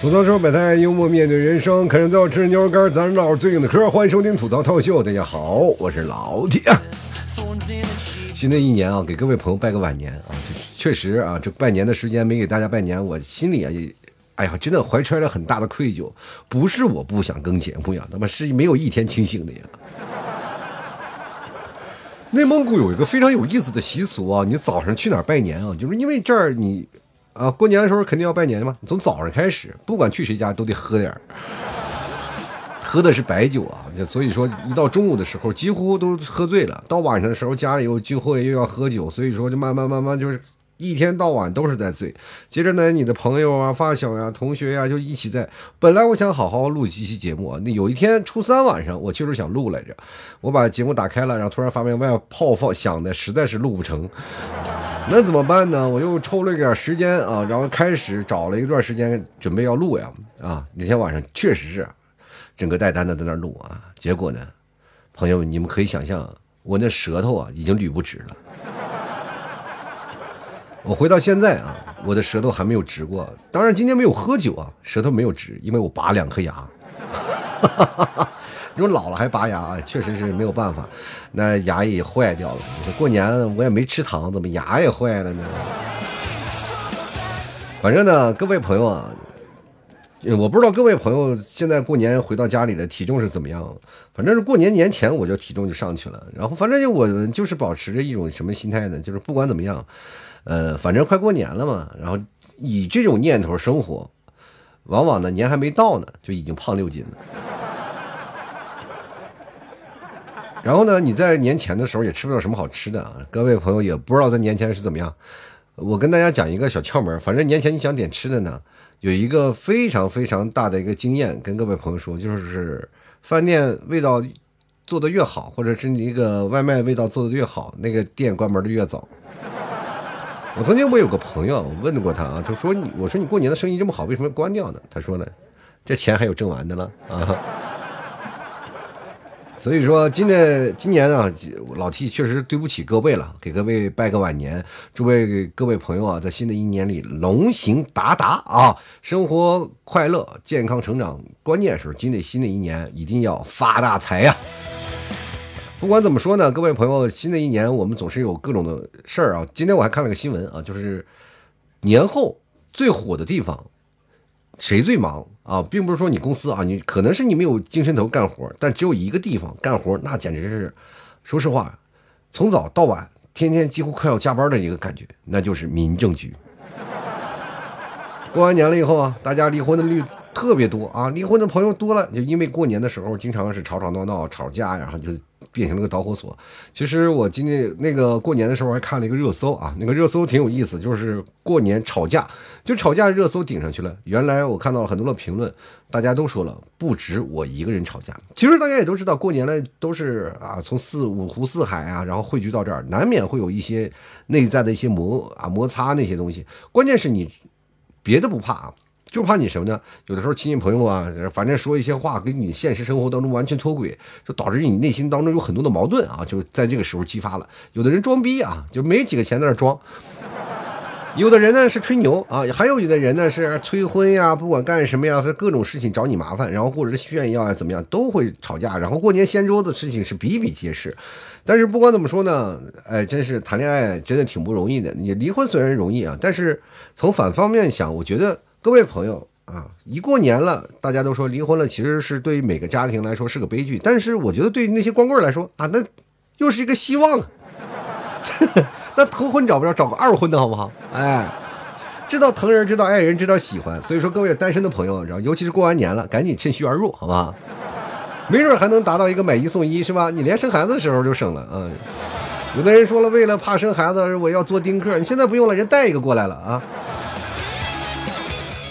吐槽说百态，幽默面对人生，啃着最好吃的牛肉干，咱唠最硬的嗑。欢迎收听吐槽套秀，大家好，我是老铁。新的一年啊，给各位朋友拜个晚年啊！确实啊，这拜年的时间没给大家拜年，我心里啊也，哎呀，真的怀揣着很大的愧疚。不是我不想更节目呀，他妈是没有一天清醒的呀。内蒙古有一个非常有意思的习俗啊，你早上去哪儿拜年啊？就是因为这儿你。啊，过年的时候肯定要拜年嘛。从早上开始，不管去谁家都得喝点儿，喝的是白酒啊。就所以说，一到中午的时候，几乎都喝醉了。到晚上的时候，家里又聚会又要喝酒，所以说就慢慢慢慢就是。一天到晚都是在醉，接着呢，你的朋友啊、发小呀、同学呀，就一起在。本来我想好好录几期节目，那有一天初三晚上，我就是想录来着，我把节目打开了，然后突然发现外面炮放响的，实在是录不成。那怎么办呢？我又抽了一点时间啊，然后开始找了一段时间准备要录呀。啊，那天晚上确实是整个带单的在那录啊，结果呢，朋友们，你们可以想象，我那舌头啊已经捋不直了。我回到现在啊，我的舌头还没有直过。当然今天没有喝酒啊，舌头没有直，因为我拔两颗牙。哈哈哈哈你说老了还拔牙，确实是没有办法。那牙也坏掉了。你说过年，我也没吃糖，怎么牙也坏了呢？反正呢，各位朋友啊，我不知道各位朋友现在过年回到家里的体重是怎么样。反正是过年年前我就体重就上去了。然后反正就我就是保持着一种什么心态呢？就是不管怎么样。呃，反正快过年了嘛，然后以这种念头生活，往往呢年还没到呢，就已经胖六斤了。然后呢，你在年前的时候也吃不了什么好吃的啊，各位朋友也不知道在年前是怎么样。我跟大家讲一个小窍门，反正年前你想点吃的呢，有一个非常非常大的一个经验，跟各位朋友说，就是饭店味道做的越好，或者是你一个外卖味道做的越好，那个店关门的越早。我曾经我有个朋友，我问过他啊，就说你，我说你过年的生意这么好，为什么关掉呢？他说呢，这钱还有挣完的了啊。所以说，今年今年啊，老 T 确实对不起各位了，给各位拜个晚年，诸位各位朋友啊，在新的一年里龙行达达啊，生活快乐，健康成长，关键是今年新的一年一定要发大财呀。不管怎么说呢，各位朋友，新的一年我们总是有各种的事儿啊。今天我还看了个新闻啊，就是年后最火的地方，谁最忙啊？并不是说你公司啊，你可能是你没有精神头干活，但只有一个地方干活，那简直是，说实话，从早到晚，天天几乎快要加班的一个感觉，那就是民政局。过完年了以后啊，大家离婚的率特别多啊，离婚的朋友多了，就因为过年的时候经常是吵吵闹闹、吵架，然后就。变成了个导火索。其实我今天那个过年的时候还看了一个热搜啊，那个热搜挺有意思，就是过年吵架，就吵架热搜顶上去了。原来我看到了很多的评论，大家都说了不止我一个人吵架。其实大家也都知道，过年了都是啊，从四五湖四海啊，然后汇聚到这儿，难免会有一些内在的一些摩啊摩擦那些东西。关键是你别的不怕啊。就怕你什么呢？有的时候亲戚朋友啊，反正说一些话跟你现实生活当中完全脱轨，就导致你内心当中有很多的矛盾啊，就在这个时候激发了。有的人装逼啊，就没几个钱在那装；有的人呢是吹牛啊，还有有的人呢是催婚呀，不管干什么呀，各种事情找你麻烦，然后或者是炫耀啊，怎么样都会吵架。然后过年掀桌子的事情是比比皆是。但是不管怎么说呢，哎，真是谈恋爱真的挺不容易的。你离婚虽然容易啊，但是从反方面想，我觉得。各位朋友啊，一过年了，大家都说离婚了，其实是对于每个家庭来说是个悲剧。但是我觉得对于那些光棍来说啊，那又是一个希望。那头婚找不着，找个二婚的好不好？哎，知道疼人，知道爱人，知道喜欢。所以说，各位单身的朋友，然后尤其是过完年了，赶紧趁虚而入，好吧？没准还能达到一个买一送一，是吧？你连生孩子的时候就省了啊。有的人说了，为了怕生孩子，我要做丁克，你现在不用了，人带一个过来了啊。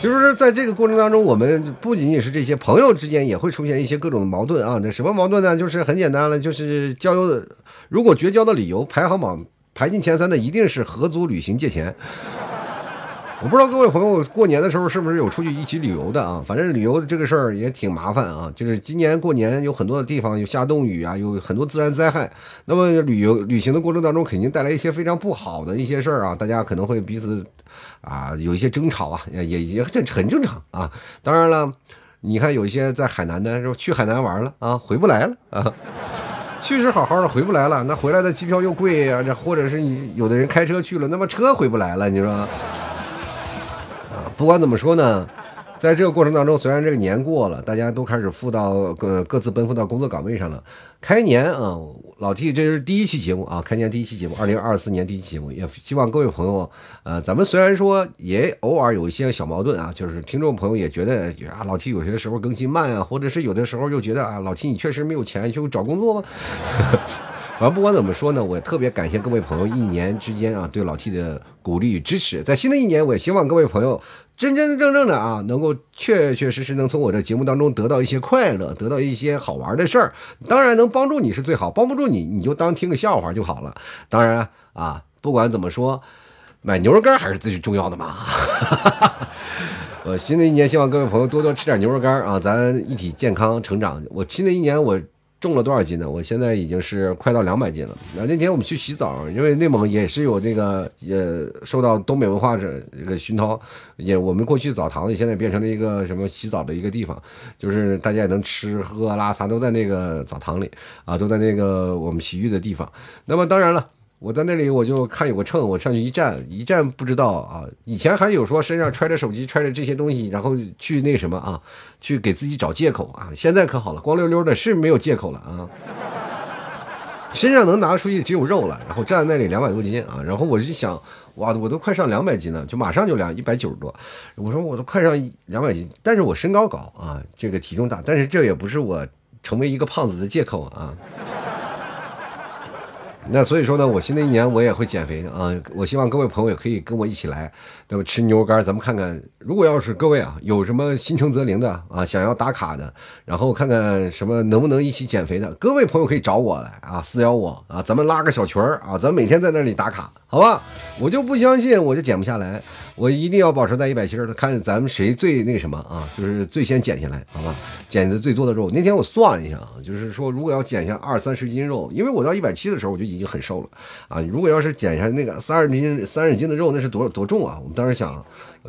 就是在这个过程当中，我们不仅仅是这些朋友之间也会出现一些各种矛盾啊。那什么矛盾呢？就是很简单了，就是交友的，如果绝交的理由排行榜排进前三的，一定是合租、旅行、借钱。我不知道各位朋友过年的时候是不是有出去一起旅游的啊？反正旅游的这个事儿也挺麻烦啊。就是今年过年有很多的地方有下冻雨啊，有很多自然灾害。那么旅游旅行的过程当中，肯定带来一些非常不好的一些事儿啊。大家可能会彼此啊有一些争吵啊，也也这很正常啊。当然了，你看有一些在海南的，说去海南玩了啊，回不来了啊。去是好好的，回不来了，那回来的机票又贵呀，这或者是你有的人开车去了，那么车回不来了，你说？不管怎么说呢，在这个过程当中，虽然这个年过了，大家都开始赴到各各自奔赴到工作岗位上了。开年啊，老 T 这是第一期节目啊，开年第一期节目，二零二四年第一期节目，也希望各位朋友，呃，咱们虽然说也偶尔有一些小矛盾啊，就是听众朋友也觉得啊，老 T 有些时候更新慢啊，或者是有的时候又觉得啊，老 T 你确实没有钱，就找工作吗？反正不管怎么说呢，我也特别感谢各位朋友一年之间啊对老 T 的鼓励与支持。在新的一年，我也希望各位朋友真真正正的啊，能够确确实实能从我的节目当中得到一些快乐，得到一些好玩的事儿。当然能帮助你是最好，帮不住你你就当听个笑话就好了。当然啊，不管怎么说，买牛肉干还是最重要的嘛。我新的一年希望各位朋友多多吃点牛肉干啊，咱一起健康成长。我新的一年我。重了多少斤呢？我现在已经是快到两百斤了。那那天我们去洗澡，因为内蒙也是有这个，也受到东北文化这这个熏陶，也我们过去澡堂子现在变成了一个什么洗澡的一个地方，就是大家也能吃喝拉撒都在那个澡堂里啊，都在那个我们洗浴的地方。那么当然了。我在那里，我就看有个秤，我上去一站，一站不知道啊。以前还有说身上揣着手机，揣着这些东西，然后去那什么啊，去给自己找借口啊。现在可好了，光溜溜的，是没有借口了啊。身上能拿出去只有肉了，然后站在那里两百多斤啊。然后我就想，哇，我都快上两百斤了，就马上就两一百九十多。我说我都快上两百斤，但是我身高高啊，这个体重大，但是这也不是我成为一个胖子的借口啊。那所以说呢，我新的一年我也会减肥的啊！我希望各位朋友也可以跟我一起来，那么吃牛肉干，咱们看看，如果要是各位啊有什么心诚则灵的啊，想要打卡的，然后看看什么能不能一起减肥的，各位朋友可以找我来啊，私聊我啊，咱们拉个小群儿啊，咱每天在那里打卡。好吧，我就不相信，我就减不下来，我一定要保持在一百七十，看咱们谁最那个什么啊，就是最先减下来，好吧？减的最多的肉。那天我算了一下啊，就是说如果要减下二三十斤肉，因为我到一百七的时候我就已经很瘦了啊。如果要是减下那个三十斤、三十斤的肉，那是多多重啊？我们当时想，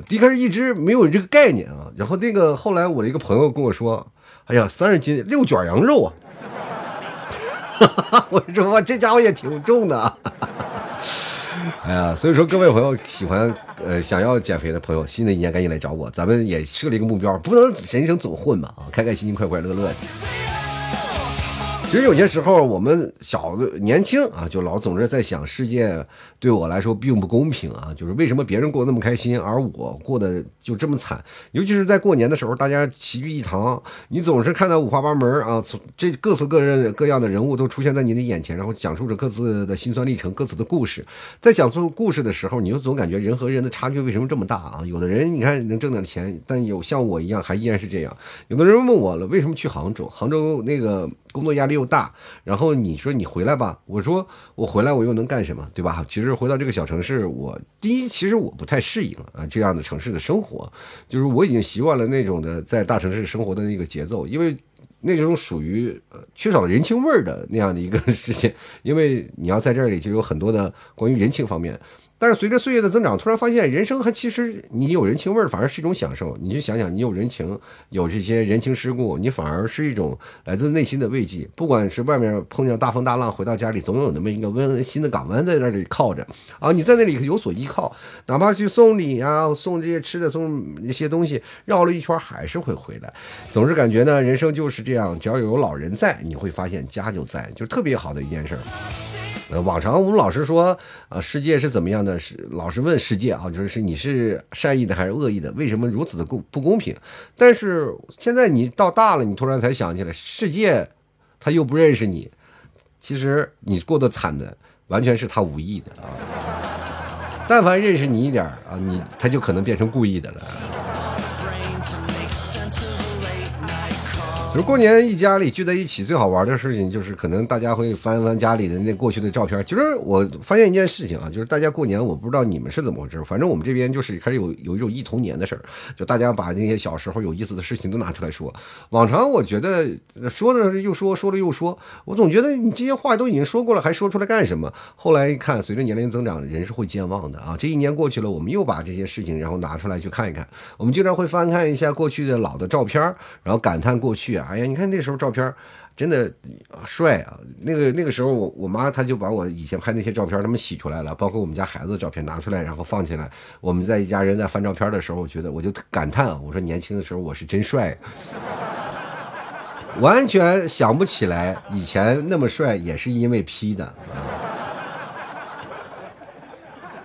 一开始一直没有这个概念啊。然后那个后来我的一个朋友跟我说，哎呀，三十斤六卷羊肉啊！我说哇，这家伙也挺重的。哈哈 哎呀，所以说各位朋友喜欢呃想要减肥的朋友，新的一年赶紧来找我，咱们也设立一个目标，不能人生总混嘛啊，开开心心，快快乐乐的。其实有些时候我们小的年轻啊，就老总是在想世界。对我来说并不公平啊！就是为什么别人过得那么开心，而我过得就这么惨？尤其是在过年的时候，大家齐聚一堂，你总是看到五花八门啊，从这各色各人各样的人物都出现在你的眼前，然后讲述着各自的辛酸历程、各自的故事。在讲述故事的时候，你就总感觉人和人的差距为什么这么大啊？有的人你看能挣点钱，但有像我一样还依然是这样。有的人问我了，为什么去杭州？杭州那个工作压力又大，然后你说你回来吧，我说我回来我又能干什么，对吧？其实。回到这个小城市，我第一其实我不太适应啊这样的城市的生活，就是我已经习惯了那种的在大城市生活的那个节奏，因为那种属于缺少人情味儿的那样的一个 事情，因为你要在这里就有很多的关于人情方面。但是随着岁月的增长，突然发现人生还其实你有人情味儿，反而是一种享受。你去想想，你有人情，有这些人情世故，你反而是一种来自内心的慰藉。不管是外面碰见大风大浪，回到家里总有那么一个温馨的港湾在那里靠着啊，你在那里有所依靠。哪怕去送礼啊，送这些吃的，送一些东西，绕了一圈还是会回来。总是感觉呢，人生就是这样，只要有老人在，你会发现家就在，就是特别好的一件事儿。呃，往常我们老是说，啊，世界是怎么样的？是老是问世界啊，就是你是善意的还是恶意的？为什么如此的公不公平？但是现在你到大了，你突然才想起来，世界他又不认识你，其实你过得惨的完全是他无意的啊。但凡认识你一点啊，你他就可能变成故意的了。其实过年一家里聚在一起最好玩的事情，就是可能大家会翻翻家里的那过去的照片。其实我发现一件事情啊，就是大家过年，我不知道你们是怎么回事，反正我们这边就是开始有有一种忆童年的事儿，就大家把那些小时候有意思的事情都拿出来说。往常我觉得说的又说，说了又说，我总觉得你这些话都已经说过了，还说出来干什么？后来一看，随着年龄增长，人是会健忘的啊。这一年过去了，我们又把这些事情然后拿出来去看一看。我们经常会翻看一下过去的老的照片，然后感叹过去。哎呀，你看那时候照片真的帅啊！那个那个时候，我我妈她就把我以前拍那些照片，他们洗出来了，包括我们家孩子的照片拿出来，然后放起来。我们在一家人在翻照片的时候，我觉得我就感叹，我说年轻的时候我是真帅，完全想不起来以前那么帅也是因为 P 的啊。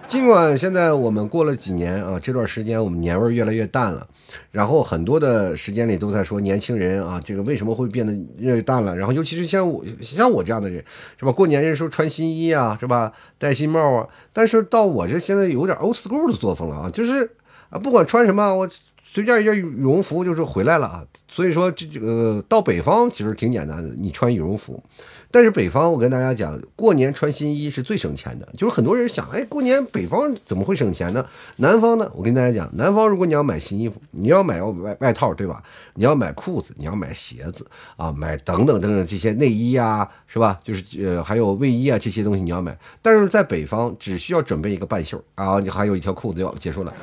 尽管现在我们过了几年啊，这段时间我们年味越来越淡了，然后很多的时间里都在说年轻人啊，这个为什么会变得越淡了？然后尤其是像我像我这样的人，是吧？过年的时候穿新衣啊，是吧？戴新帽啊。但是到我这现在有点 old school 的作风了啊，就是啊，不管穿什么，我随便一件羽绒服就是回来了啊。所以说这这个到北方其实挺简单的，你穿羽绒服。但是北方，我跟大家讲，过年穿新衣是最省钱的。就是很多人想，哎，过年北方怎么会省钱呢？南方呢？我跟大家讲，南方如果你要买新衣服，你要买外外套，对吧？你要买裤子，你要买鞋子啊，买等等等等这些内衣啊，是吧？就是呃，还有卫衣啊这些东西你要买。但是在北方，只需要准备一个半袖啊，你还有一条裤子就结束了。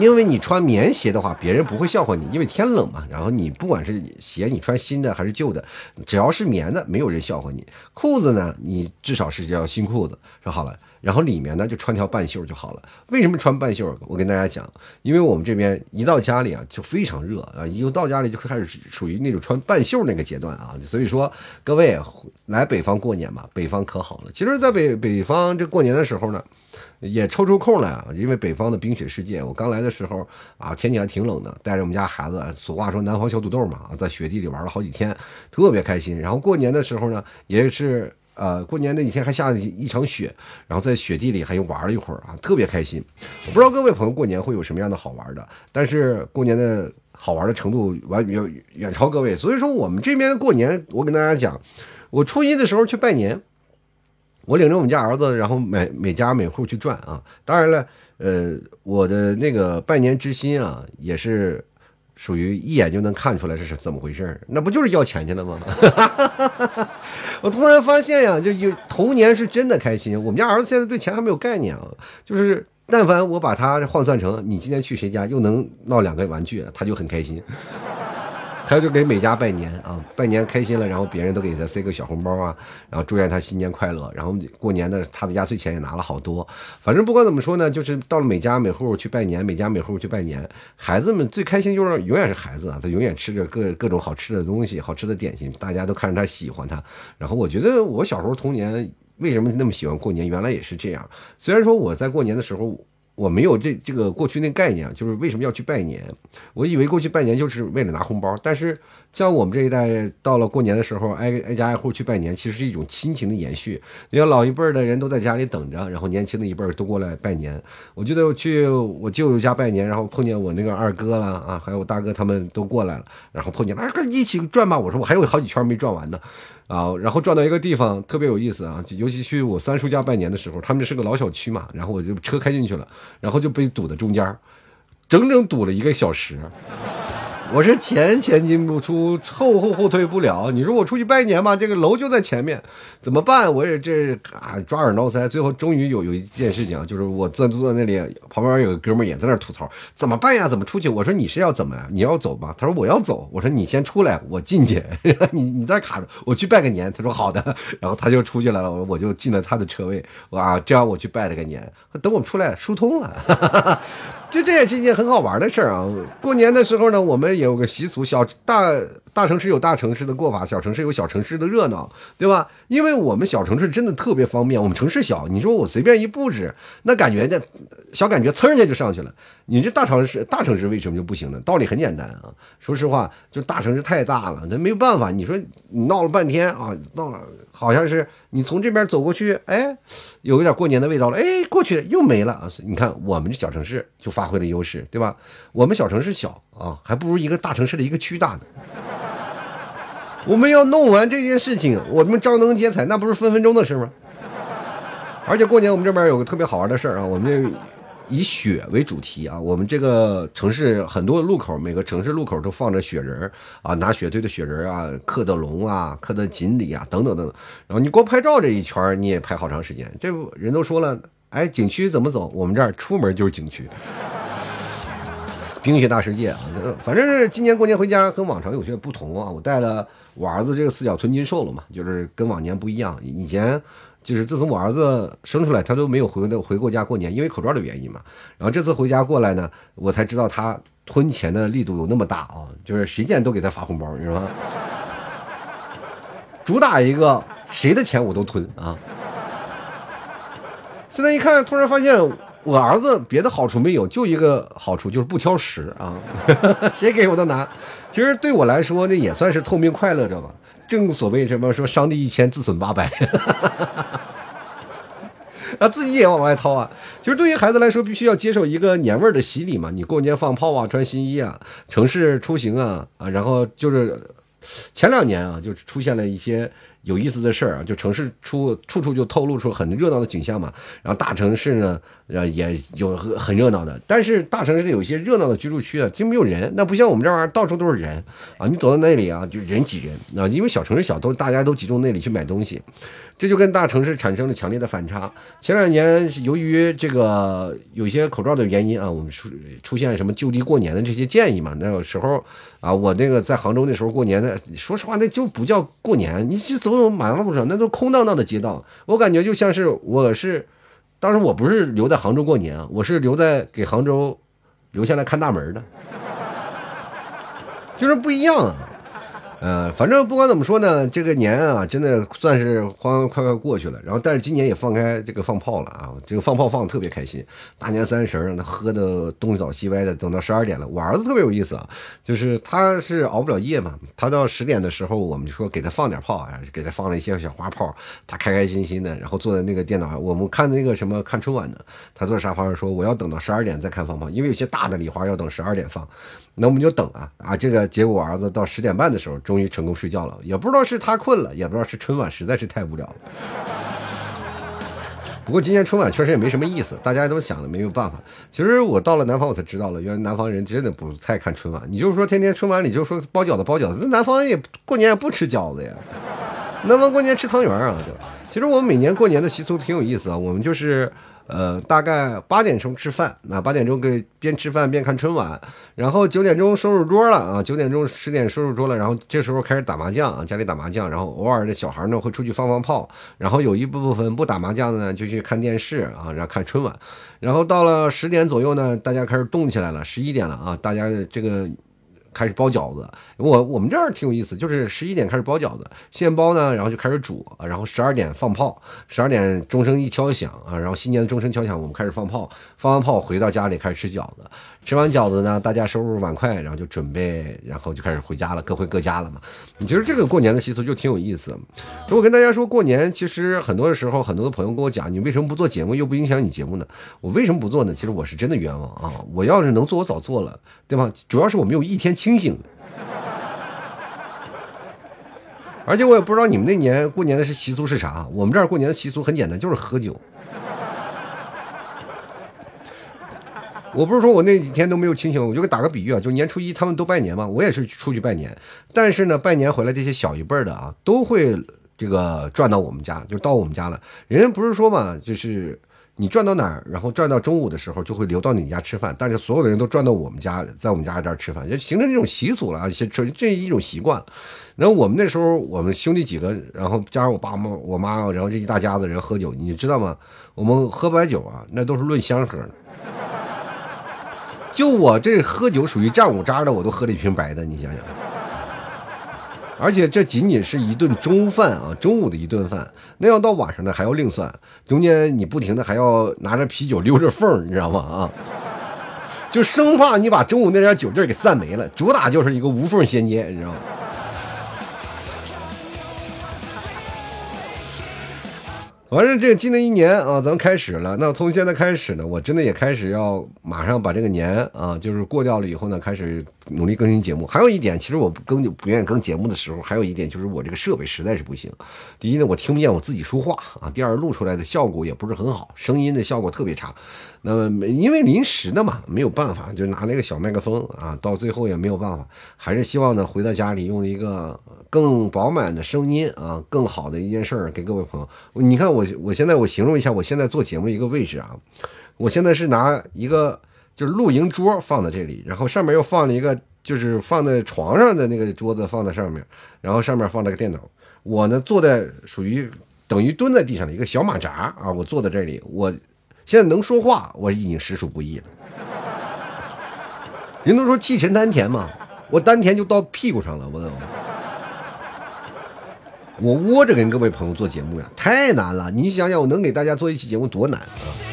因为你穿棉鞋的话，别人不会笑话你，因为天冷嘛。然后你不管是鞋，你穿新的还是旧的，只要是棉的，没有人笑话你。裤子呢，你至少是要新裤子，说好了。然后里面呢，就穿条半袖就好了。为什么穿半袖？我跟大家讲，因为我们这边一到家里啊，就非常热啊，一到家里就开始属于那种穿半袖那个阶段啊。所以说，各位来北方过年吧，北方可好了。其实，在北北方这过年的时候呢。也抽出空来啊，因为北方的冰雪世界，我刚来的时候啊，天气还挺冷的，带着我们家孩子，俗话说南方小土豆嘛，在雪地里玩了好几天，特别开心。然后过年的时候呢，也是呃，过年那几天还下了一场雪，然后在雪地里还又玩了一会儿啊，特别开心。我不知道各位朋友过年会有什么样的好玩的，但是过年的好玩的程度完远远超各位。所以说我们这边过年，我跟大家讲，我初一的时候去拜年。我领着我们家儿子，然后每每家每户去转啊。当然了，呃，我的那个拜年之心啊，也是属于一眼就能看出来这是怎么回事那不就是要钱去了吗？我突然发现呀，就有童年是真的开心。我们家儿子现在对钱还没有概念啊，就是但凡我把他换算成你今天去谁家又能闹两个玩具，他就很开心。他就给每家拜年啊，拜年开心了，然后别人都给他塞个小红包啊，然后祝愿他新年快乐，然后过年的他的压岁钱也拿了好多。反正不管怎么说呢，就是到了每家每户去拜年，每家每户去拜年，孩子们最开心就是永远是孩子啊，他永远吃着各各种好吃的东西，好吃的点心，大家都看着他喜欢他。然后我觉得我小时候童年为什么那么喜欢过年，原来也是这样。虽然说我在过年的时候。我没有这这个过去那概念，就是为什么要去拜年？我以为过去拜年就是为了拿红包，但是像我们这一代到了过年的时候，挨挨家挨户去拜年，其实是一种亲情的延续。你看老一辈的人都在家里等着，然后年轻的一辈都过来拜年。我记得我去我舅舅家拜年，然后碰见我那个二哥了啊，还有我大哥他们都过来了，然后碰见了，一起转吧。我说我还有好几圈没转完呢。啊，然后转到一个地方特别有意思啊，尤其去我三叔家拜年的时候，他们是个老小区嘛，然后我就车开进去了，然后就被堵在中间，整整堵了一个小时。我是前前进不出，后后后退不了。你说我出去拜年吧，这个楼就在前面，怎么办？我也这啊抓耳挠腮。最后终于有有一件事情，就是我坐坐在那里，旁边有个哥们也在那吐槽，怎么办呀？怎么出去？我说你是要怎么呀？你要走吗？他说我要走。我说你先出来，我进去。你你在卡着，我去拜个年。他说好的。然后他就出去来了，我就进了他的车位。哇，这样我去拜了个年。等我们出来疏通了，就这也是一件很好玩的事儿啊。过年的时候呢，我们。有个习俗，小大大城市有大城市的过法，小城市有小城市的热闹，对吧？因为我们小城市真的特别方便，我们城市小，你说我随便一布置，那感觉那小感觉噌一下就上去了。你这大城市大城市为什么就不行呢？道理很简单啊，说实话，就大城市太大了，那没有办法。你说你闹了半天啊，闹了好像是你从这边走过去，哎，有一点过年的味道了，哎，过去又没了啊。你看我们这小城市就发挥了优势，对吧？我们小城市小啊，还不如一个大城市的一个区大呢。我们要弄完这件事情，我们张灯结彩，那不是分分钟的事吗？而且过年我们这边有个特别好玩的事儿啊，我们这以雪为主题啊，我们这个城市很多路口，每个城市路口都放着雪人啊，拿雪堆的雪人啊，刻的龙啊，刻的锦鲤啊，等等等等。然后你光拍照这一圈，你也拍好长时间。这不人都说了，哎，景区怎么走？我们这儿出门就是景区。冰雪大世界啊，反正是今年过年回家跟往常有些不同啊。我带了我儿子这个四脚吞金兽了嘛，就是跟往年不一样。以前就是自从我儿子生出来，他都没有回的回过家过年，因为口罩的原因嘛。然后这次回家过来呢，我才知道他吞钱的力度有那么大啊，就是谁见都给他发红包，你知道吗？主打一个谁的钱我都吞啊。现在一看，突然发现。我儿子别的好处没有，就一个好处就是不挑食啊，谁给我都拿。其实对我来说，那也算是透明快乐着吧。正所谓什么说伤敌一千，自损八百，啊，自己也往外掏啊。其实对于孩子来说，必须要接受一个年味儿的洗礼嘛。你过年放炮啊，穿新衣啊，城市出行啊啊，然后就是前两年啊，就出现了一些。有意思的事儿啊，就城市出处处就透露出很热闹的景象嘛。然后大城市呢，呃，也有很热闹的。但是大城市有一些热闹的居住区啊，就没有人。那不像我们这玩意儿，到处都是人啊。你走到那里啊，就人挤人啊。因为小城市小，都大家都集中那里去买东西，这就跟大城市产生了强烈的反差。前两年由于这个有些口罩的原因啊，我们出出现什么就地过年的这些建议嘛。那有时候啊，我那个在杭州那时候过年的，说实话，那就不叫过年，你就走。走马路上，那都空荡荡的街道，我感觉就像是我是，当时我不是留在杭州过年啊，我是留在给杭州留下来看大门的，就是不一样啊。呃，反正不管怎么说呢，这个年啊，真的算是欢欢快快过去了。然后，但是今年也放开这个放炮了啊，这个放炮放的特别开心。大年三十儿，那喝的东倒西歪的，等到十二点了。我儿子特别有意思啊，就是他是熬不了夜嘛，他到十点的时候，我们就说给他放点炮啊，给他放了一些小花炮，他开开心心的，然后坐在那个电脑上，我们看那个什么看春晚的，他坐沙发上说我要等到十二点再看放炮，因为有些大的礼花要等十二点放。那我们就等啊啊！这个结果，我儿子到十点半的时候，终于成功睡觉了。也不知道是他困了，也不知道是春晚实在是太无聊了。不过今年春晚确实也没什么意思，大家都想的没有办法。其实我到了南方，我才知道了，原来南方人真的不太看春晚。你就是说天天春晚里就说包饺子包饺子，那南方也过年也不吃饺子呀，南方过年吃汤圆啊。对，其实我们每年过年的习俗挺有意思啊，我们就是。呃，大概八点钟吃饭，那八点钟给边吃饭边看春晚，然后九点钟收拾桌了啊，九点钟十点收拾桌了，然后这时候开始打麻将啊，家里打麻将，然后偶尔的小孩呢会出去放放炮，然后有一部分不打麻将的呢就去看电视啊，然后看春晚，然后到了十点左右呢，大家开始动起来了，十一点了啊，大家这个。开始包饺子，我我们这儿挺有意思，就是十一点开始包饺子，现包呢，然后就开始煮，然后十二点放炮，十二点钟声一敲响啊，然后新年的钟声敲响，我们开始放炮，放完炮回到家里开始吃饺子。吃完饺子呢，大家收拾碗筷，然后就准备，然后就开始回家了，各回各家了嘛。你其实这个过年的习俗就挺有意思。如果跟大家说，过年其实很多的时候，很多的朋友跟我讲，你为什么不做节目，又不影响你节目呢？我为什么不做呢？其实我是真的冤枉啊！我要是能做，我早做了，对吧？主要是我没有一天清醒。而且我也不知道你们那年过年的是习俗是啥。我们这儿过年的习俗很简单，就是喝酒。我不是说我那几天都没有清醒，我就给打个比喻啊，就年初一他们都拜年嘛，我也是出去拜年，但是呢，拜年回来这些小一辈的啊，都会这个转到我们家，就到我们家了。人家不是说嘛，就是你转到哪儿，然后转到中午的时候就会留到你家吃饭，但是所有的人都转到我们家，在我们家这儿吃饭，就形成这种习俗了，这这一种习惯。然后我们那时候我们兄弟几个，然后加上我爸妈、我妈，然后这一大家子人喝酒，你知道吗？我们喝白酒啊，那都是论箱喝的。就我这喝酒属于战五渣的，我都喝了一瓶白的，你想想。而且这仅仅是一顿中饭啊，中午的一顿饭，那要到晚上呢还要另算，中间你不停的还要拿着啤酒溜着缝，你知道吗？啊，就生怕你把中午那点酒劲给散没了，主打就是一个无缝衔接，你知道吗？完了，这个新的一年啊，咱们开始了。那从现在开始呢，我真的也开始要马上把这个年啊，就是过掉了以后呢，开始努力更新节目。还有一点，其实我不更不愿意更节目的时候，还有一点就是我这个设备实在是不行。第一呢，我听不见我自己说话啊；第二，录出来的效果也不是很好，声音的效果特别差。那么因为临时的嘛，没有办法，就拿那个小麦克风啊，到最后也没有办法，还是希望呢回到家里用一个更饱满的声音啊，更好的一件事儿给各位朋友。你看我我现在我形容一下我现在做节目一个位置啊，我现在是拿一个就是露营桌放在这里，然后上面又放了一个就是放在床上的那个桌子放在上面，然后上面放了个电脑，我呢坐在属于等于蹲在地上的一个小马扎啊，我坐在这里我。现在能说话，我已经实属不易了。人都说气沉丹田嘛，我丹田就到屁股上了，我都。我窝着跟各位朋友做节目呀，太难了。你想想，我能给大家做一期节目多难啊！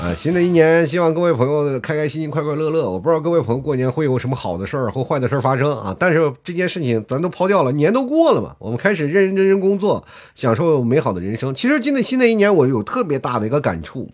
啊，新的一年，希望各位朋友开开心心、快快乐乐。我不知道各位朋友过年会有什么好的事儿或坏的事儿发生啊，但是这件事情咱都抛掉了，年都过了嘛，我们开始认认真真工作，享受美好的人生。其实今的新的一年，我有特别大的一个感触。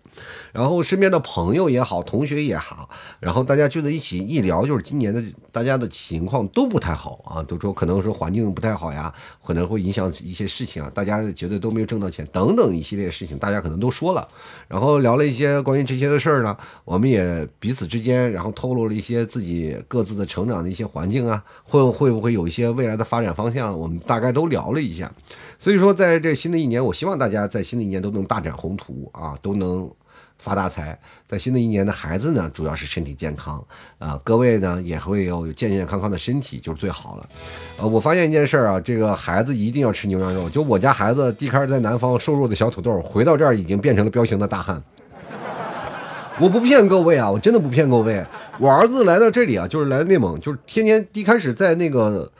然后身边的朋友也好，同学也好，然后大家聚在一起一聊，就是今年的大家的情况都不太好啊，都说可能说环境不太好呀，可能会影响一些事情啊，大家觉得都没有挣到钱等等一系列事情，大家可能都说了，然后聊了一些关于这些的事儿呢，我们也彼此之间，然后透露了一些自己各自的成长的一些环境啊，会会不会有一些未来的发展方向，我们大概都聊了一下，所以说在这新的一年，我希望大家在新的一年都能大展宏图啊，都能。发大财，在新的一年的孩子呢，主要是身体健康啊，各位呢也会有健健康康的身体就是最好了。呃，我发现一件事儿啊，这个孩子一定要吃牛羊肉。就我家孩子，一开始在南方瘦弱的小土豆，回到这儿已经变成了彪形的大汉。我不骗各位啊，我真的不骗各位。我儿子来到这里啊，就是来内蒙，就是天天一开始在那个。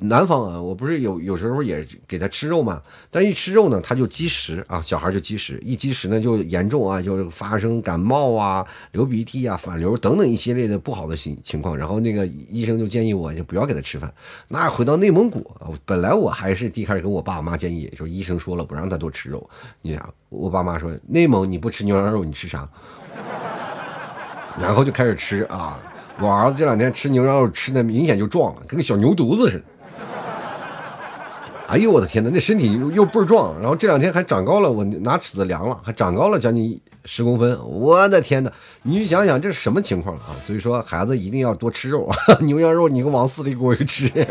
南方啊，我不是有有时候也给他吃肉嘛，但一吃肉呢，他就积食啊，小孩就积食，一积食呢就严重啊，就发生感冒啊、流鼻涕啊、反流等等一系列的不好的情情况。然后那个医生就建议我就不要给他吃饭。那回到内蒙古，本来我还是第一开始跟我爸我妈建议，说医生说了不让他多吃肉。你我爸妈说内蒙你不吃牛羊肉你吃啥？然后就开始吃啊，我儿子这两天吃牛羊肉吃的明显就壮了，跟个小牛犊子似的。哎呦我的天哪，那身体又又倍儿壮，然后这两天还长高了，我拿尺子量了，还长高了将近十公分。我的天哪，你去想想这是什么情况啊？所以说孩子一定要多吃肉，牛羊肉你给往死里给我吃。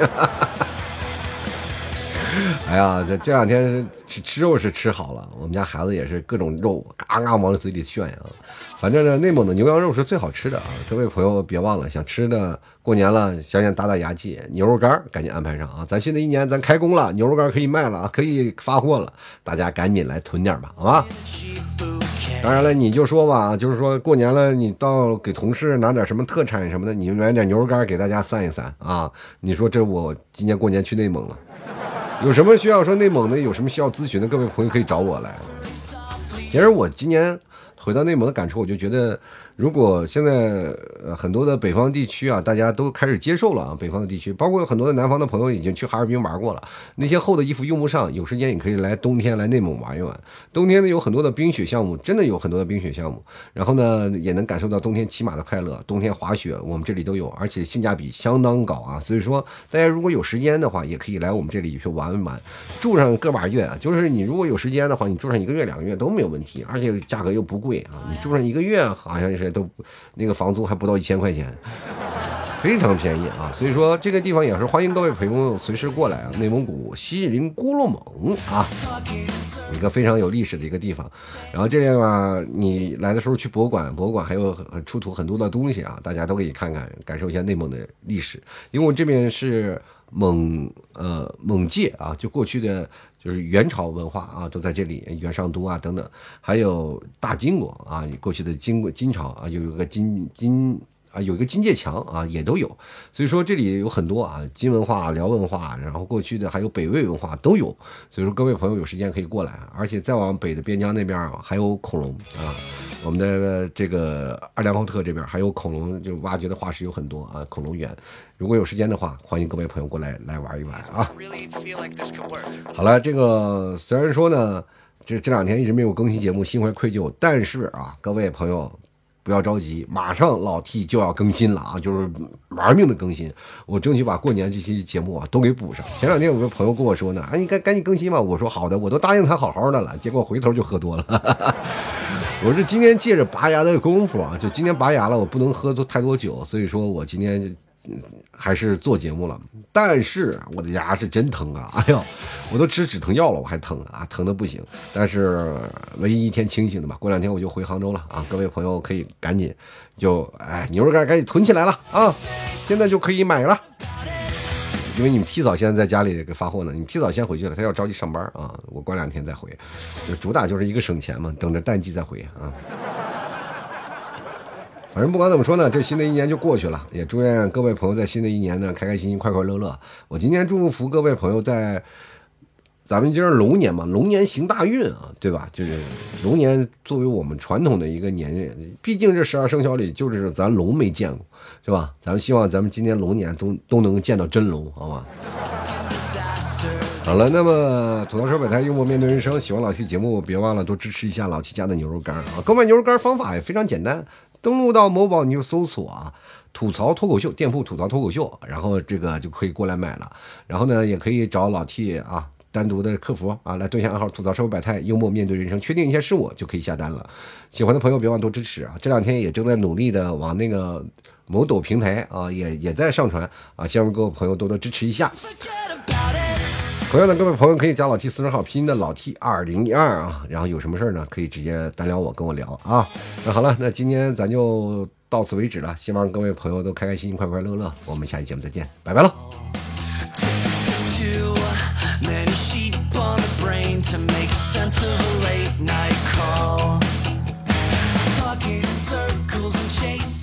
哎呀，这这两天吃吃肉是吃好了，我们家孩子也是各种肉嘎嘎往嘴里炫呀。反正呢，内蒙的牛羊肉是最好吃的啊！各位朋友别忘了，想吃的过年了，想想打打牙祭，牛肉干赶紧安排上啊！咱新的一年咱开工了，牛肉干可以卖了啊，可以发货了，大家赶紧来囤点吧，好吧？当然了，你就说吧，就是说过年了，你到给同事拿点什么特产什么的，你买点牛肉干给大家散一散啊！你说这我今年过年去内蒙了，有什么需要说内蒙的有什么需要咨询的，各位朋友可以找我来。其实我今年。回到内蒙的感触，我就觉得。如果现在很多的北方地区啊，大家都开始接受了啊，北方的地区，包括有很多的南方的朋友已经去哈尔滨玩过了，那些厚的衣服用不上，有时间也可以来冬天来内蒙玩一玩。冬天呢有很多的冰雪项目，真的有很多的冰雪项目，然后呢也能感受到冬天骑马的快乐。冬天滑雪我们这里都有，而且性价比相当高啊，所以说大家如果有时间的话，也可以来我们这里去玩一玩，住上个把月啊，就是你如果有时间的话，你住上一个月两个月都没有问题，而且价格又不贵啊，你住上一个月好像是。都那个房租还不到一千块钱，非常便宜啊！所以说这个地方也是欢迎各位朋友随时过来啊。内蒙古锡林郭勒盟啊，一个非常有历史的一个地方。然后这边嘛，你来的时候去博物馆，博物馆还有出土很多的东西啊，大家都可以看看，感受一下内蒙的历史。因为我这边是蒙呃蒙界啊，就过去的。就是元朝文化啊，都在这里，元上都啊等等，还有大金国啊，过去的金金朝啊，有一个金金啊，有一个金界墙啊，也都有。所以说这里有很多啊，金文化、辽文化，然后过去的还有北魏文化都有。所以说各位朋友有时间可以过来，而且再往北的边疆那边啊还有恐龙啊。我们的这个二良浩特这边还有恐龙，就挖掘的化石有很多啊，恐龙园。如果有时间的话，欢迎各位朋友过来来玩一玩啊。好了，这个虽然说呢，这这两天一直没有更新节目，心怀愧疚，但是啊，各位朋友不要着急，马上老 T 就要更新了啊，就是玩命的更新，我争取把过年这期节目啊都给补上。前两天有个朋友跟我说呢，啊，你赶赶紧更新吧，我说好的，我都答应他好好的了，结果回头就喝多了。我是今天借着拔牙的功夫啊，就今天拔牙了，我不能喝多太多酒，所以说我今天就还是做节目了。但是我的牙是真疼啊！哎呦，我都吃止疼药了，我还疼啊，疼的不行。但是唯一一天清醒的吧，过两天我就回杭州了啊！各位朋友可以赶紧就哎牛肉干赶紧囤起来了啊，现在就可以买了。因为你们提早现在在家里给发货呢，你提早先回去了，他要着急上班啊。我过两天再回，就主打就是一个省钱嘛，等着淡季再回啊。反正不管怎么说呢，这新的一年就过去了，也祝愿各位朋友在新的一年呢开开心心、快快乐乐。我今天祝福各位朋友在。咱们今儿龙年嘛，龙年行大运啊，对吧？就是龙年作为我们传统的一个年，毕竟这十二生肖里就是咱龙没见过，是吧？咱们希望咱们今年龙年都都能见到真龙，好吗？好了，那么吐槽说百态，幽默面对人生，喜欢老 T 节目，别忘了多支持一下老 T 家的牛肉干啊！购买牛肉干方法也非常简单，登录到某宝你就搜索啊“吐槽脱口秀”店铺“吐槽脱口秀”，然后这个就可以过来买了。然后呢，也可以找老 T 啊。单独的客服啊，来对下暗号吐槽社会百态，幽默面对人生，确定一下是我就可以下单了。喜欢的朋友别忘多支持啊！这两天也正在努力的往那个某抖平台啊，也也在上传啊，希望各位朋友多多支持一下。朋友呢，各位朋友可以加老 T 私人号，拼音的老 T 二零一二啊。然后有什么事儿呢，可以直接单聊我，跟我聊啊。那好了，那今天咱就到此为止了。希望各位朋友都开开心心、快快乐乐。我们下期节目再见，拜拜喽。Talking in circles and chase